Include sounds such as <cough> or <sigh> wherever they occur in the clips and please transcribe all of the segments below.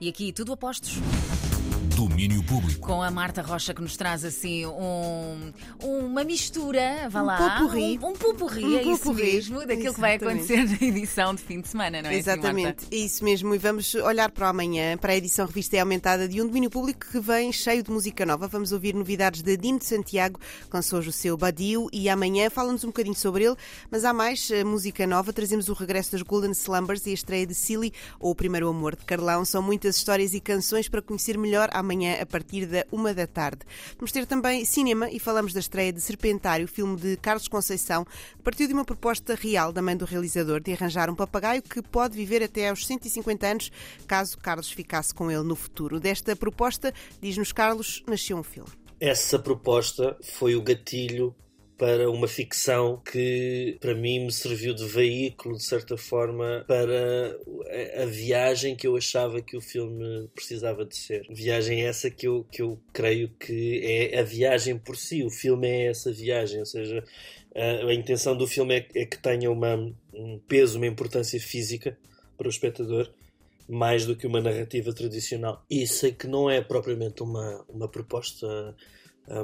E aqui tudo apostos. Domínio público. Com a Marta Rocha que nos traz assim um, uma mistura, vá Um lá. pupurri. Um, um pupurri, Um é isso pupurri. mesmo, daquilo que vai Exatamente. acontecer na edição de fim de semana, não é? assim, Exatamente, Marta? é isso mesmo. E vamos olhar para amanhã, para a edição revista e aumentada de um domínio público que vem cheio de música nova. Vamos ouvir novidades de Dino de Santiago, que lançou hoje o seu Badiu, e amanhã fala-nos um bocadinho sobre ele. Mas há mais eh, música nova. Trazemos o regresso das Golden Slumbers e a estreia de Silly, ou O Primeiro Amor de Carlão. São muitas histórias e canções para conhecer melhor amanhã, a partir da uma da tarde. Vamos ter também cinema e falamos da estreia de Serpentário, filme de Carlos Conceição, partiu de uma proposta real da mãe do realizador de arranjar um papagaio que pode viver até aos 150 anos, caso Carlos ficasse com ele no futuro. Desta proposta, diz-nos Carlos, nasceu um filme. Essa proposta foi o gatilho para uma ficção que para mim me serviu de veículo de certa forma para a, viagem que eu achava que o filme precisava de ser. Viagem essa que eu, que eu creio que é a viagem por si, o filme é essa viagem, ou seja, a, a intenção do filme é, é que tenha uma, um peso, uma importância física para o espectador mais do que uma narrativa tradicional. E sei que não é propriamente uma, uma proposta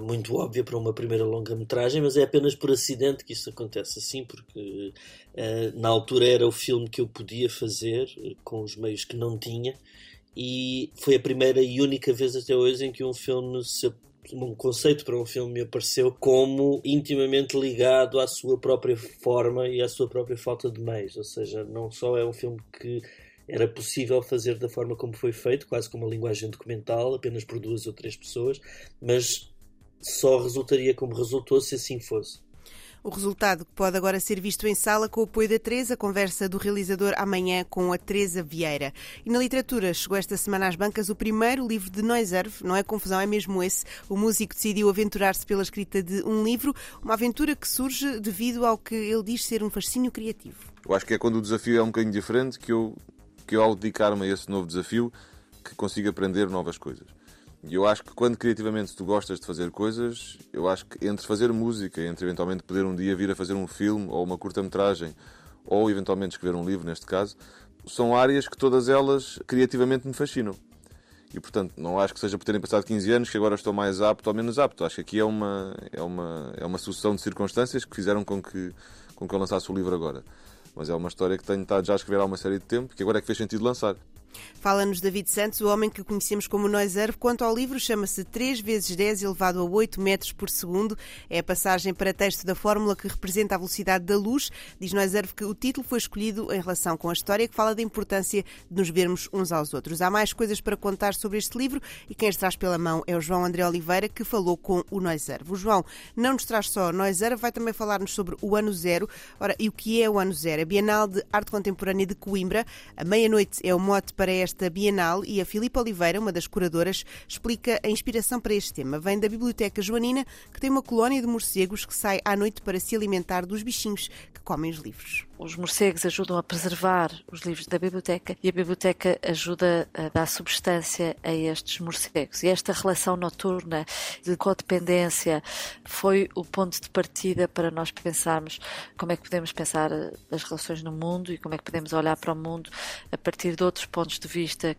muito óbvia para uma primeira longa-metragem, mas é apenas por acidente que isso acontece assim, porque ah, na altura era o filme que eu podia fazer eh, com os meios que não tinha, e foi a primeira e única vez até hoje em que um filme se um conceito para um filme me apareceu como intimamente ligado à sua própria forma e à sua própria falta de meios, ou seja, não só é um filme que era possível fazer da forma como foi feito, quase como uma linguagem documental, apenas por duas ou três pessoas, mas só resultaria como resultou se assim fosse. O resultado que pode agora ser visto em sala com o apoio da Teresa, conversa do realizador amanhã com a Teresa Vieira. E na literatura chegou esta semana às bancas o primeiro livro de Noiserve, não é confusão, é mesmo esse. O músico decidiu aventurar-se pela escrita de um livro, uma aventura que surge devido ao que ele diz ser um fascínio criativo. Eu acho que é quando o desafio é um bocadinho diferente que eu, que eu ao dedicar-me a esse novo desafio, que consigo aprender novas coisas. E eu acho que quando criativamente tu gostas de fazer coisas, eu acho que entre fazer música, entre eventualmente poder um dia vir a fazer um filme ou uma curta-metragem, ou eventualmente escrever um livro, neste caso, são áreas que todas elas criativamente me fascinam. E portanto, não acho que seja por terem passado 15 anos que agora estou mais apto ou menos apto. Acho que aqui é uma, é uma, é uma sucessão de circunstâncias que fizeram com que, com que eu lançasse o livro agora. Mas é uma história que tenho estado já a escrever há uma série de tempo, que agora é que fez sentido lançar. Fala-nos David Santos, o homem que conhecemos como Noiserve. Quanto ao livro, chama-se 3 vezes 10 elevado a 8 metros por segundo. É a passagem para texto da fórmula que representa a velocidade da luz. Diz Noiserve que o título foi escolhido em relação com a história que fala da importância de nos vermos uns aos outros. Há mais coisas para contar sobre este livro e quem as traz pela mão é o João André Oliveira, que falou com o Noiserve. O João não nos traz só Noiserve, vai também falar-nos sobre o Ano Zero. Ora, e o que é o Ano Zero? A Bienal de Arte Contemporânea de Coimbra. A meia-noite é o mote para esta Bienal e a Filipa Oliveira, uma das curadoras, explica a inspiração para este tema. Vem da Biblioteca Joanina, que tem uma colónia de morcegos que sai à noite para se alimentar dos bichinhos que comem os livros. Os morcegos ajudam a preservar os livros da biblioteca e a biblioteca ajuda a dar substância a estes morcegos. E esta relação noturna de codependência foi o ponto de partida para nós pensarmos como é que podemos pensar as relações no mundo e como é que podemos olhar para o mundo a partir de outros pontos de vista.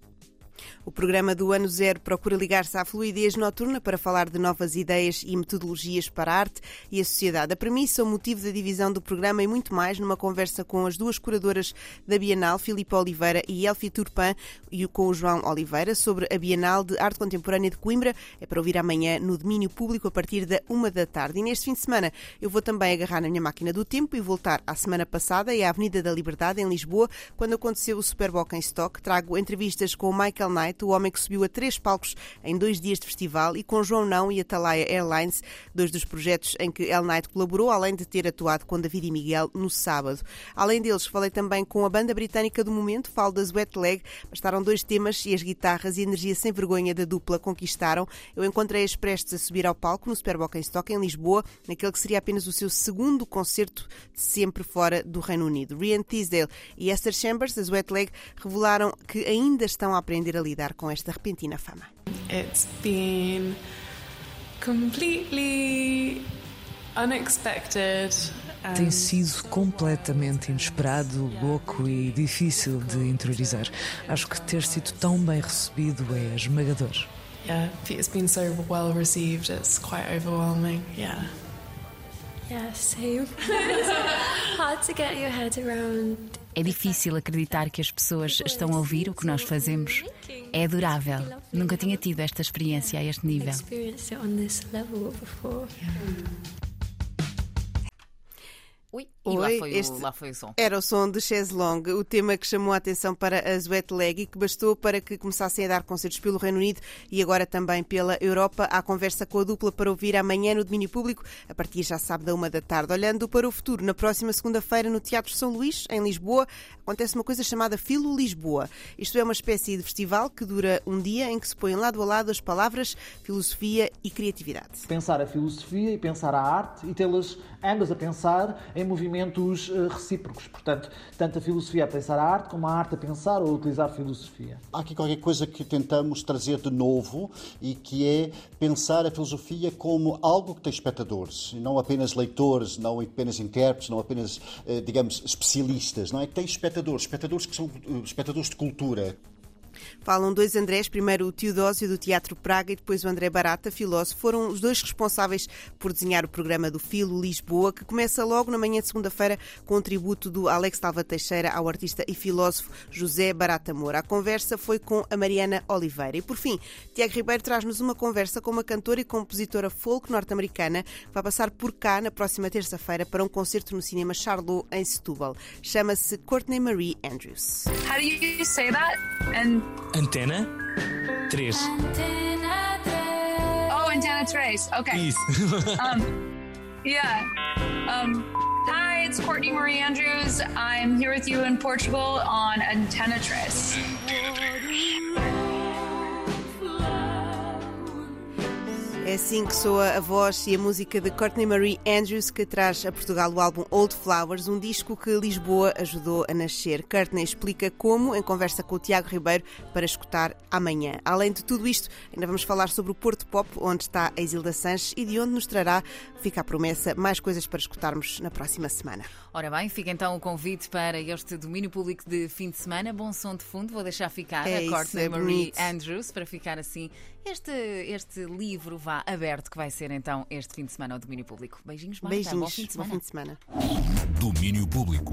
O programa do Ano Zero procura ligar-se à fluidez noturna para falar de novas ideias e metodologias para a arte e a sociedade. A premissa, o motivo da divisão do programa e muito mais numa conversa com as duas curadoras da Bienal, Filipe Oliveira e Elfie Turpin, e com o João Oliveira, sobre a Bienal de Arte Contemporânea de Coimbra. É para ouvir amanhã no domínio público a partir da uma da tarde. E neste fim de semana eu vou também agarrar na minha máquina do tempo e voltar à semana passada e à Avenida da Liberdade, em Lisboa, quando aconteceu o Superboc em Stock. Trago entrevistas com o Michael Knight, o homem que subiu a três palcos em dois dias de festival, e com João Não e a Talaia Airlines, dois dos projetos em que El Knight colaborou, além de ter atuado com David e Miguel no sábado. Além deles, falei também com a banda britânica do momento, falo das Wet Leg, bastaram dois temas e as guitarras e a energia sem vergonha da dupla conquistaram. Eu encontrei-as prestes a subir ao palco no Superboc em Stock, em Lisboa, naquele que seria apenas o seu segundo concerto de sempre fora do Reino Unido. Rian Teasdale e Esther Chambers, das Wet Leg, revelaram que ainda estão a aprender a lidar com esta repentina fama. It's been completely unexpected tem sido completamente inesperado, louco e difícil de interiorizar. Acho que ter sido tão bem recebido é esmagador. Yeah, it's been so well received. It's quite overwhelming. Yeah. Yeah, same. <laughs> Hard to get your head around. É difícil acreditar que as pessoas estão a ouvir o que nós fazemos. É adorável. Nunca tinha tido esta experiência a este nível. Ui, e lá Oi, foi, este- o, lá foi o som. Era o som de Chaise Longue, o tema que chamou a atenção para a Sweat Leg e que bastou para que começassem a dar concertos pelo Reino Unido e agora também pela Europa. Há conversa com a dupla para ouvir amanhã no domínio público, a partir já sabe da uma da tarde. Olhando para o futuro, na próxima segunda-feira no Teatro São Luís, em Lisboa, acontece uma coisa chamada Filo Lisboa. Isto é uma espécie de festival que dura um dia em que se põem lado a lado as palavras filosofia e criatividade. pensar a filosofia e pensar a arte e tê-las ambas a pensar em movimentos eh, recíprocos. Portanto, tanto a filosofia a pensar a arte como a arte a pensar ou a utilizar filosofia. Há aqui qualquer coisa que tentamos trazer de novo e que é pensar a filosofia como algo que tem espectadores, não apenas leitores, não apenas intérpretes, não apenas, eh, digamos, especialistas, não é? Tem espectadores, espectadores que são eh, espectadores de cultura. Falam dois Andrés, primeiro o Teodósio do Teatro Praga e depois o André Barata, filósofo. Foram os dois responsáveis por desenhar o programa do Filo Lisboa, que começa logo na manhã de segunda-feira com o tributo do Alex Talva Teixeira ao artista e filósofo José Barata Moura. A conversa foi com a Mariana Oliveira. E por fim, Tiago Ribeiro traz-nos uma conversa com uma cantora e compositora folk norte-americana que vai passar por cá na próxima terça-feira para um concerto no cinema Charlot em Setúbal. Chama-se Courtney Marie Andrews. How do you say that? And Antena 3. oh, antenna trace. Okay. Isso. <laughs> Um, yeah. Um, hi, it's Courtney Marie Andrews. I'm here with you in Portugal on Antenna Trace. É assim que soa a voz e a música de Courtney Marie Andrews, que traz a Portugal o álbum Old Flowers, um disco que Lisboa ajudou a nascer. Courtney explica como, em conversa com o Tiago Ribeiro, para escutar amanhã. Além de tudo isto, ainda vamos falar sobre o Porto Pop, onde está a Isilda Sanches e de onde nos trará, fica a promessa, mais coisas para escutarmos na próxima semana. Ora bem, fica então o convite para este domínio público de fim de semana. Bom som de fundo, vou deixar ficar É a Courtney é Marie. Andrews para ficar assim. Este, este livro vá aberto que vai ser então este fim de semana ao domínio público. Beijinhos, Marta. Beijinhos, Bom fim de semana. Bom fim de semana. Domínio Público.